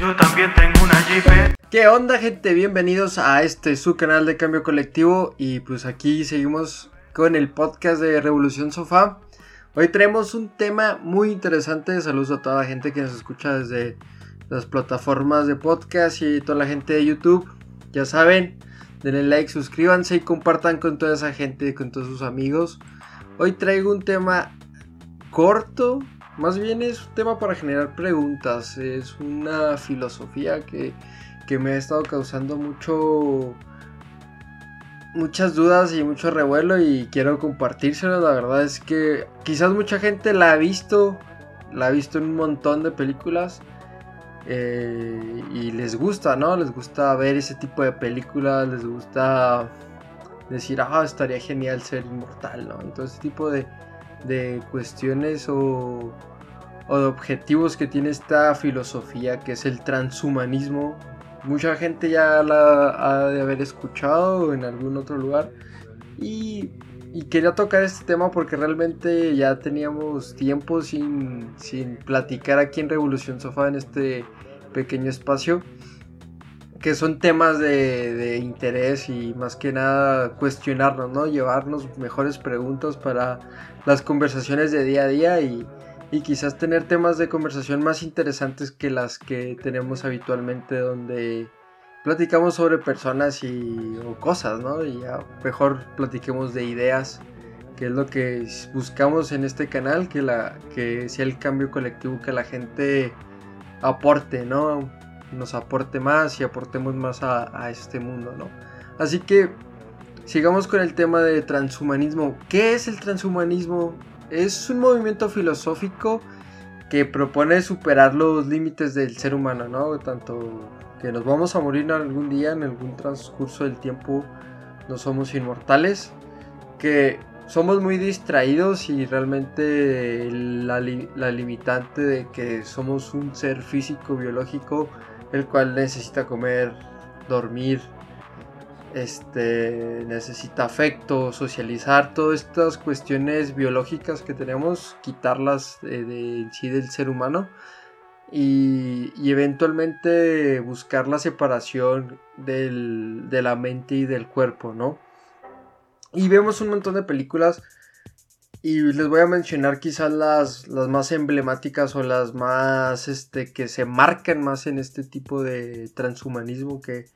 Yo también tengo una Jeep. ¿Qué onda gente? Bienvenidos a este su canal de cambio colectivo y pues aquí seguimos con el podcast de Revolución Sofá. Hoy traemos un tema muy interesante. Saludos a toda la gente que nos escucha desde las plataformas de podcast y toda la gente de YouTube. Ya saben, denle like, suscríbanse y compartan con toda esa gente, con todos sus amigos. Hoy traigo un tema corto, más bien es un tema para generar preguntas, es una filosofía que, me ha estado causando mucho muchas dudas y mucho revuelo y quiero compartírselo. La verdad es que quizás mucha gente la ha visto, la ha visto en un montón de películas eh, y les gusta, ¿no? Les gusta ver ese tipo de películas, les gusta decir, ah, estaría genial ser inmortal, ¿no? Entonces, ese tipo de, de cuestiones o, o de objetivos que tiene esta filosofía que es el transhumanismo. Mucha gente ya la ha de haber escuchado en algún otro lugar. Y, quería tocar este tema porque realmente ya teníamos tiempo sin, sin platicar aquí en Revolución Sofá en este pequeño espacio. Que son temas de, de interés y más que nada cuestionarnos, ¿no? Llevarnos mejores preguntas para las conversaciones de día a día y, quizás tener temas de conversación más interesantes que las que tenemos habitualmente donde platicamos sobre personas y o cosas, ¿no? Y ya mejor platiquemos de ideas, que es lo que buscamos en este canal, que la que sea el cambio colectivo que la gente aporte, ¿no? Nos aporte más y aportemos más a, a este mundo, ¿no? Así que Sigamos con el tema de transhumanismo. ¿Qué es el transhumanismo? Es un movimiento filosófico que propone superar los límites del ser humano, ¿no? Tanto que nos vamos a morir algún día, en algún transcurso del tiempo, no somos inmortales, que somos muy distraídos y realmente la, la limitante de que somos un ser físico, biológico, el cual necesita comer, dormir, este, necesita afecto, socializar, todas estas cuestiones biológicas que tenemos, quitarlas de, sí del ser humano y, eventualmente buscar la separación de la mente y del cuerpo, ¿no? Y vemos un montón de películas y les voy a mencionar quizás las, las más emblemáticas o las más este, que se marcan más en este tipo de transhumanismo que,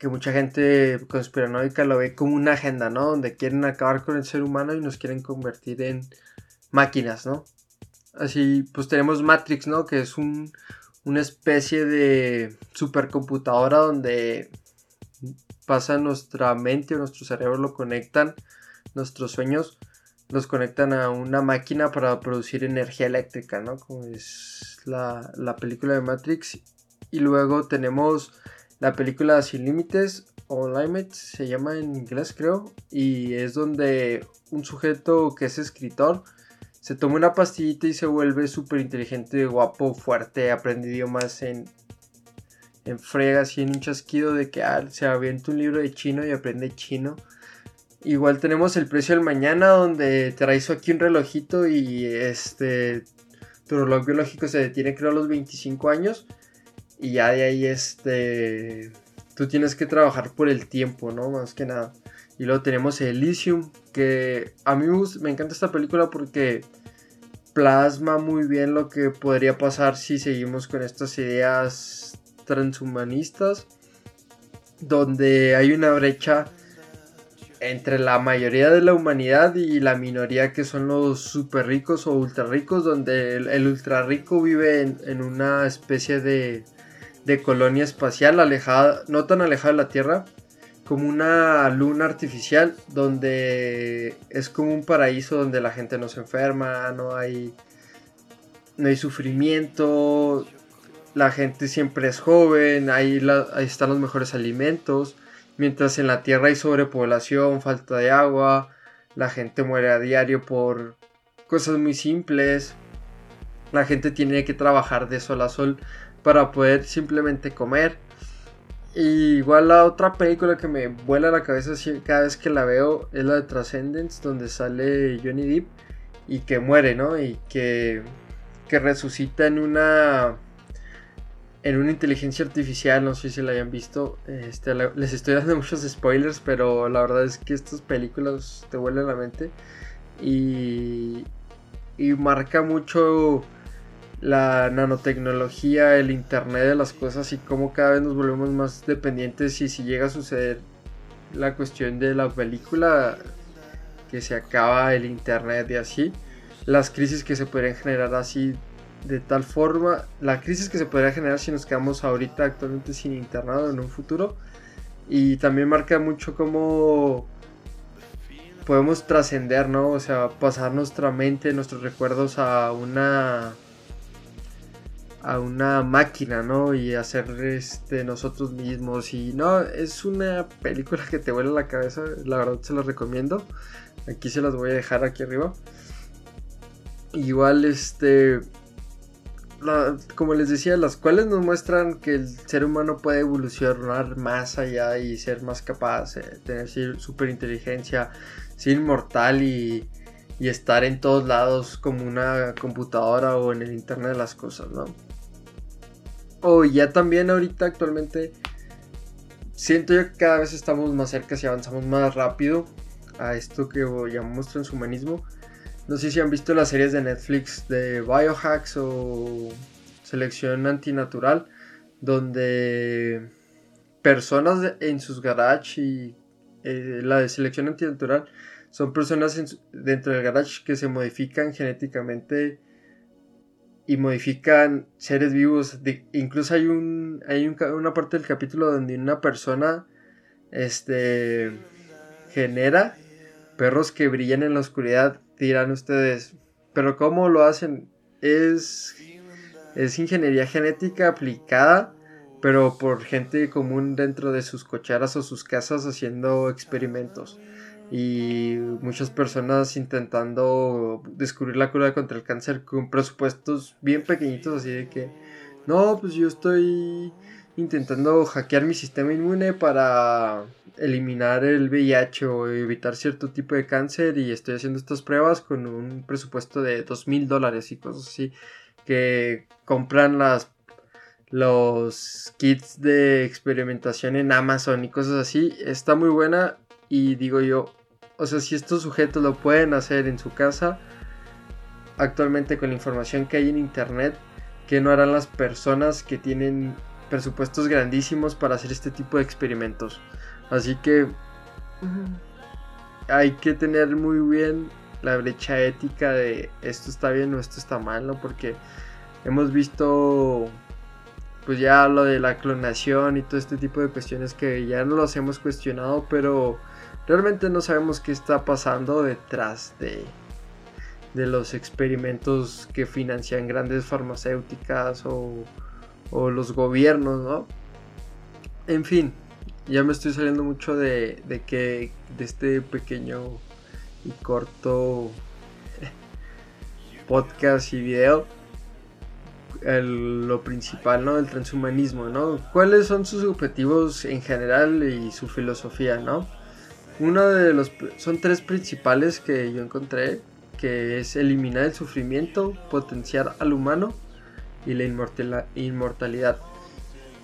que mucha gente conspiranoica lo ve como una agenda, ¿no? Donde quieren acabar con el ser humano y nos quieren convertir en máquinas, ¿no? Así, pues tenemos Matrix, ¿no? Que es un, una especie de supercomputadora donde pasa nuestra mente o nuestro cerebro, lo conectan, nuestros sueños los conectan a una máquina para producir energía eléctrica, ¿no? Como es la, la película de Matrix. Y luego tenemos la película Sin Límites o Limits se llama en inglés creo y es donde un sujeto que es escritor se toma una pastillita y se vuelve súper inteligente, guapo, fuerte, aprende idiomas en, en fregas y en un chasquido de que ah, se avienta un libro de chino y aprende chino. Igual tenemos el precio del mañana donde traes aquí un relojito y este tu reloj biológico se detiene creo a los 25 años y ya de ahí este tú tienes que trabajar por el tiempo, ¿no? Más que nada. Y luego tenemos Elysium, que a mí me encanta esta película porque plasma muy bien lo que podría pasar si seguimos con estas ideas transhumanistas, donde hay una brecha entre la mayoría de la humanidad y la minoría que son los super ricos o ultra ricos, donde el, ultra rico vive en una especie de de colonia espacial alejada, no tan alejada de la Tierra, como una luna artificial donde es como un paraíso donde la gente no se enferma, no hay no hay sufrimiento, la gente siempre es joven, ahí, ahí están los mejores alimentos, mientras en la Tierra hay sobrepoblación, falta de agua, la gente muere a diario por cosas muy simples, la gente tiene que trabajar de sol a sol para poder simplemente comer. Y igual la otra película que me vuela la cabeza cada vez que la veo es la de Transcendence, donde sale Johnny Depp y que muere, ¿no? Y que, que resucita en una en una inteligencia artificial, no sé si la hayan visto, este, les estoy dando muchos spoilers, pero la verdad es que estas películas te vuelven la mente y, y marca mucho la nanotecnología, el internet de las cosas y cómo cada vez nos volvemos más dependientes y si llega a suceder la cuestión de la película que se acaba el internet y así, las crisis que se podrían generar así de tal forma, la crisis que se podría generar si nos quedamos ahorita actualmente sin internado en un futuro. Y también marca mucho cómo podemos trascender, ¿no? O sea, pasar nuestra mente, nuestros recuerdos a una a una máquina, ¿no? Y hacer este nosotros mismos y no, es una película que te vuela la cabeza, la verdad se la recomiendo. Aquí se las voy a dejar aquí arriba. Igual este como les decía, las cuales nos muestran que el ser humano puede evolucionar más allá y ser más capaz, de tener super inteligencia, ser inmortal y, estar en todos lados como una computadora o en el internet de las cosas, ¿no? O ya también ahorita actualmente siento yo que cada vez estamos más cerca y avanzamos más rápido a esto que llamamos transhumanismo. No sé si han visto las series de Netflix de Biohacks o Selección Antinatural, donde personas en sus garage y eh, la de selección antinatural son personas dentro del garage que se modifican genéticamente y modifican seres vivos. incluso hay un hay una parte del capítulo donde una persona este genera perros que brillan en la oscuridad dirán ustedes, pero ¿cómo lo hacen? Es, es ingeniería genética aplicada, pero por gente común dentro de sus cocharas o sus casas haciendo experimentos. Y muchas personas intentando descubrir la cura contra el cáncer con presupuestos bien pequeñitos, así de que, no, pues yo estoy intentando hackear mi sistema inmune para eliminar el VIH o evitar cierto tipo de cáncer y estoy haciendo estas pruebas con un presupuesto de dos mil dólares y cosas así que compran las los kits de experimentación en Amazon y cosas así está muy buena y digo yo o sea si estos sujetos lo pueden hacer en su casa actualmente con la información que hay en internet que no harán las personas que tienen presupuestos grandísimos para hacer este tipo de experimentos. Así que hay que tener muy bien la brecha ética de esto está bien o esto está mal, ¿no? Porque hemos visto pues ya lo de la clonación y todo este tipo de cuestiones que ya no los hemos cuestionado, pero realmente no sabemos qué está pasando detrás de, de los experimentos que financian grandes farmacéuticas o o los gobiernos, ¿no? En fin, ya me estoy saliendo mucho de, de que de este pequeño y corto podcast y video. lo principal, ¿no? El transhumanismo, ¿no? ¿Cuáles son sus objetivos en general y su filosofía, ¿no? Uno de los son tres principales que yo encontré, que es eliminar el sufrimiento, potenciar al humano y la inmortalidad.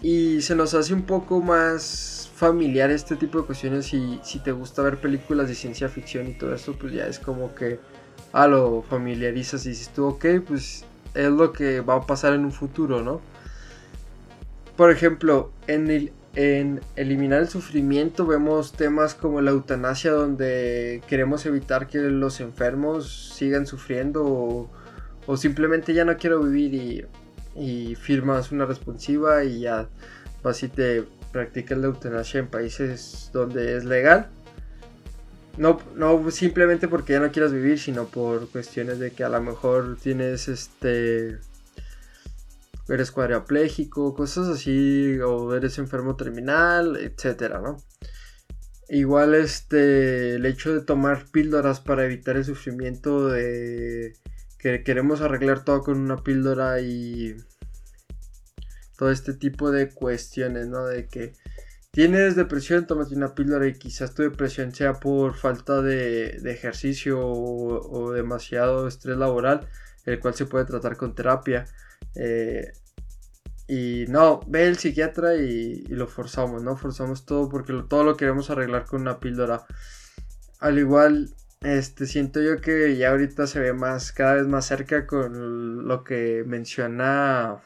Y se nos hace un poco más familiar este tipo de cuestiones y si te gusta ver películas de ciencia ficción y todo eso, pues ya es como que a ah, lo familiarizas y dices tú, ok, pues es lo que va a pasar en un futuro, ¿no? Por ejemplo, en, el, en eliminar el sufrimiento vemos temas como la eutanasia donde queremos evitar que los enfermos sigan sufriendo o, simplemente ya no quiero vivir y y firmas una responsiva y ya vas y te practicas la eutanasia en países donde es legal. No, no simplemente porque ya no quieras vivir, sino por cuestiones de que a lo mejor tienes este. Eres cuadriapléjico, cosas así, o eres enfermo terminal, etcétera, ¿no? Igual este. El hecho de tomar píldoras para evitar el sufrimiento de que queremos arreglar todo con una píldora y todo este tipo de cuestiones, ¿no? De que tienes depresión, tómate una píldora y quizás tu depresión sea por falta de, ejercicio o, demasiado estrés laboral, el cual se puede tratar con terapia. Eh, Y no, ve el psiquiatra y, lo forzamos, ¿no? Forzamos todo porque todo lo queremos arreglar con una píldora. Al igual, este, siento yo que ya ahorita se ve más, cada vez más cerca con lo que menciona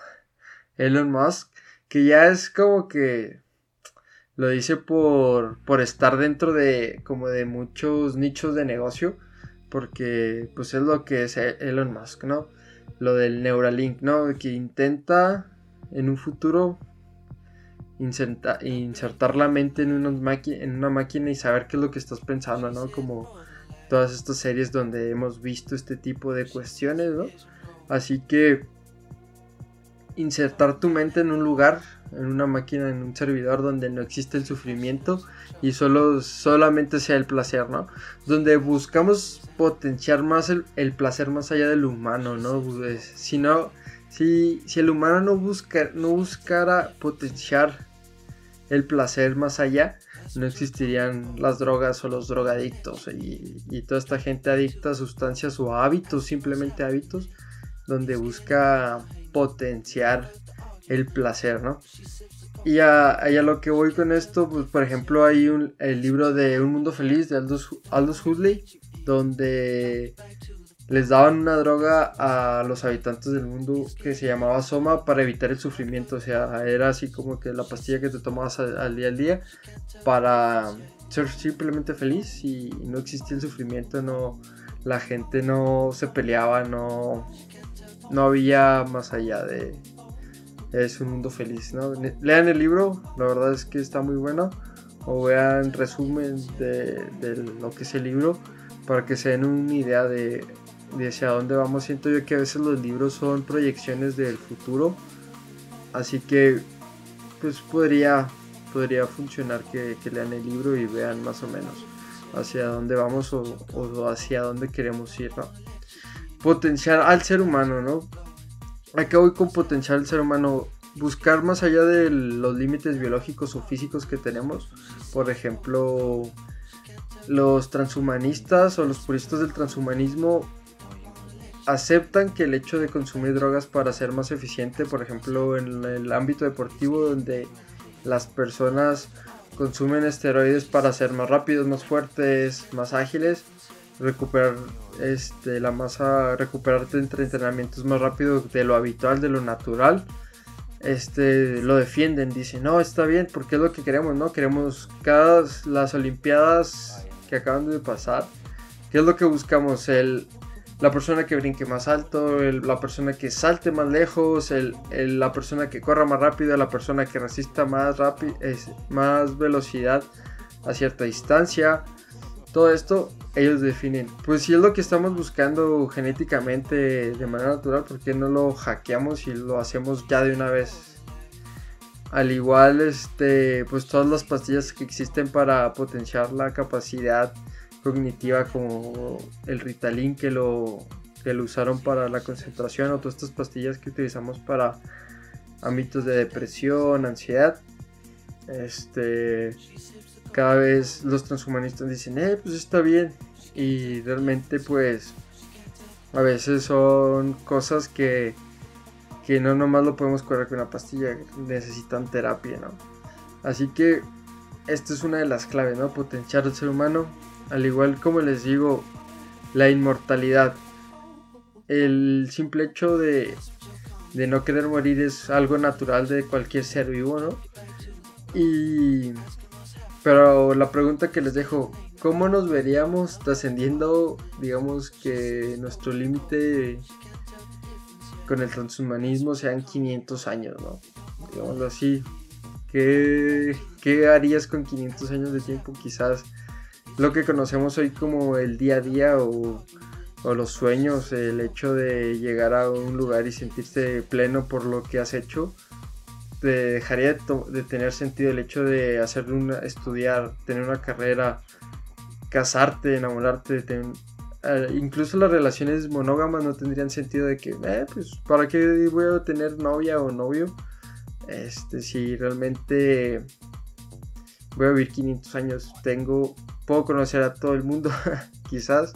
Elon Musk, que ya es como que lo dice por, por estar dentro de como de muchos nichos de negocio, porque pues es lo que es Elon Musk, ¿no? Lo del Neuralink, ¿no? Que intenta en un futuro insertar la mente en, una máquina y saber qué es lo que estás pensando, ¿no? Como todas estas series donde hemos visto este tipo de cuestiones, ¿no? Así que insertar tu mente en un lugar, en una máquina, en un servidor donde no existe el sufrimiento y solo solamente sea el placer, ¿no? Donde buscamos potenciar más el, placer más allá del humano, ¿no? Pues, si no, si, si el humano no, busca, no buscara potenciar el placer más allá, no existirían las drogas o los drogadictos y, y, toda esta gente adicta a sustancias o hábitos, simplemente hábitos, donde busca potenciar el placer, ¿no? Y a, lo que voy con esto, pues por ejemplo hay un, el libro de Un Mundo Feliz de Aldous, Aldous Huxley, donde les daban una droga a los habitantes del mundo que se llamaba Soma para evitar el sufrimiento. O sea, era así como que la pastilla que te tomabas al, día al día para ser simplemente feliz y no existía el sufrimiento, no, la gente no se peleaba, no, no había más allá de es un mundo feliz, ¿no? Lean el libro, la verdad es que está muy bueno. O vean resumen de, lo que es el libro para que se den una idea de de hacia dónde vamos. Siento yo que a veces los libros son proyecciones del futuro. Así que pues podría, podría funcionar que, lean el libro y vean más o menos hacia dónde vamos o, hacia dónde queremos ir. ¿no? Potenciar al ser humano, ¿no? Acá voy con potenciar al ser humano. Buscar más allá de los límites biológicos o físicos que tenemos. Por ejemplo, los transhumanistas o los puristas del transhumanismo aceptan que el hecho de consumir drogas para ser más eficiente, por ejemplo en el ámbito deportivo donde las personas consumen esteroides para ser más rápidos, más fuertes, más ágiles, recuperar este, la masa, recuperarte entre entrenamientos más rápido de lo habitual, de lo natural. Este, lo defienden, dicen, no, está bien, porque es lo que queremos, ¿no? Queremos cada las Olimpiadas que acaban de pasar, ¿qué es lo que buscamos? El la persona que brinque más alto, la persona que salte más lejos, la persona que corra más rápido, la persona que resista más, más velocidad a cierta distancia. Todo esto ellos definen. Pues si es lo que estamos buscando genéticamente de manera natural, ¿por qué no lo hackeamos y lo hacemos ya de una vez? Al igual, este, pues todas las pastillas que existen para potenciar la capacidad cognitiva como el Ritalin que lo, que lo usaron para la concentración o todas estas pastillas que utilizamos para ámbitos de depresión, ansiedad. Este, cada vez los transhumanistas dicen, eh, pues está bien. Y realmente pues a veces son cosas que, que no nomás lo podemos curar con una pastilla, necesitan terapia, ¿no? Así que esta es una de las claves, ¿no? Potenciar al ser humano, al igual como les digo, la inmortalidad. El simple hecho de, de no querer morir es algo natural de cualquier ser vivo, ¿no? Y... Pero la pregunta que les dejo, ¿cómo nos veríamos trascendiendo, digamos que nuestro límite con el transhumanismo sean 500 años, ¿no? Digámoslo así. ¿Qué, ¿Qué harías con 500 años de tiempo? Quizás lo que conocemos hoy como el día a día o, los sueños, el hecho de llegar a un lugar y sentirse pleno por lo que has hecho, dejaría de, tener sentido el hecho de hacer una, estudiar, tener una carrera, casarte, enamorarte, eh, incluso las relaciones monógamas no tendrían sentido de que, eh, pues, ¿para qué voy a tener novia o novio? Este, si realmente voy a vivir 500 años, tengo puedo conocer a todo el mundo, quizás,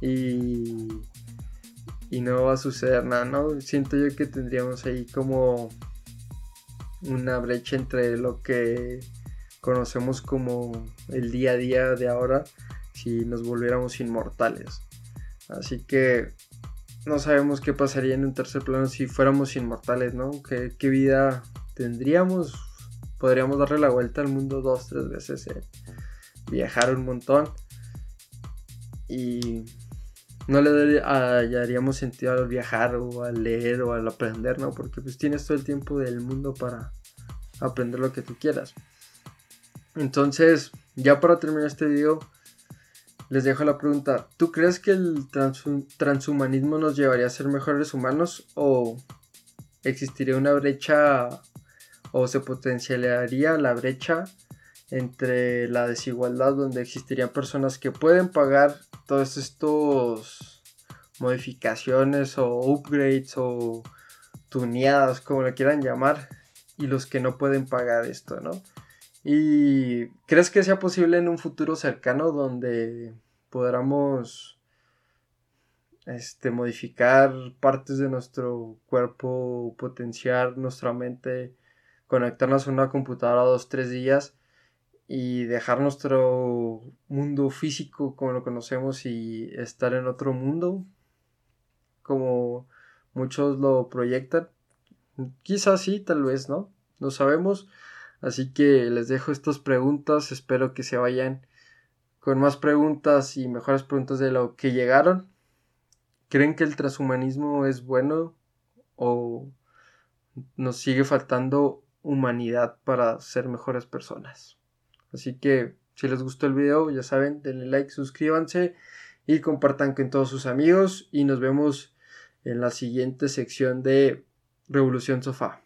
y, y no va a suceder nada, ¿no? Siento yo que tendríamos ahí como una brecha entre lo que conocemos como el día a día de ahora si nos volviéramos inmortales. Así que no sabemos qué pasaría en un tercer plano si fuéramos inmortales, ¿no? ¿Qué, qué vida tendríamos? Podríamos darle la vuelta al mundo dos, tres veces, eh, viajar un montón y no le hallaríamos sentido al viajar o al leer o al aprender, ¿no? Porque pues tienes todo el tiempo del mundo para aprender lo que tú quieras. Entonces, ya para terminar este video, les dejo la pregunta, ¿tú crees que el transhumanismo nos llevaría a ser mejores humanos o existiría una brecha o se potenciaría la brecha entre la desigualdad donde existirían personas que pueden pagar todos estos modificaciones o upgrades o tuneadas como le quieran llamar y los que no pueden pagar esto, ¿no? ¿Y crees que sea posible en un futuro cercano donde podamos este, modificar partes de nuestro cuerpo, potenciar nuestra mente, conectarnos a una computadora dos, tres días y dejar nuestro mundo físico como lo conocemos y estar en otro mundo como muchos lo proyectan. Quizás sí, tal vez no, no sabemos. Así que les dejo estas preguntas, espero que se vayan con más preguntas y mejores preguntas de lo que llegaron. ¿Creen que el transhumanismo es bueno o nos sigue faltando humanidad para ser mejores personas? Así que si les gustó el video, ya saben, denle like, suscríbanse y compartan con todos sus amigos. Y nos vemos en la siguiente sección de Revolución Sofá.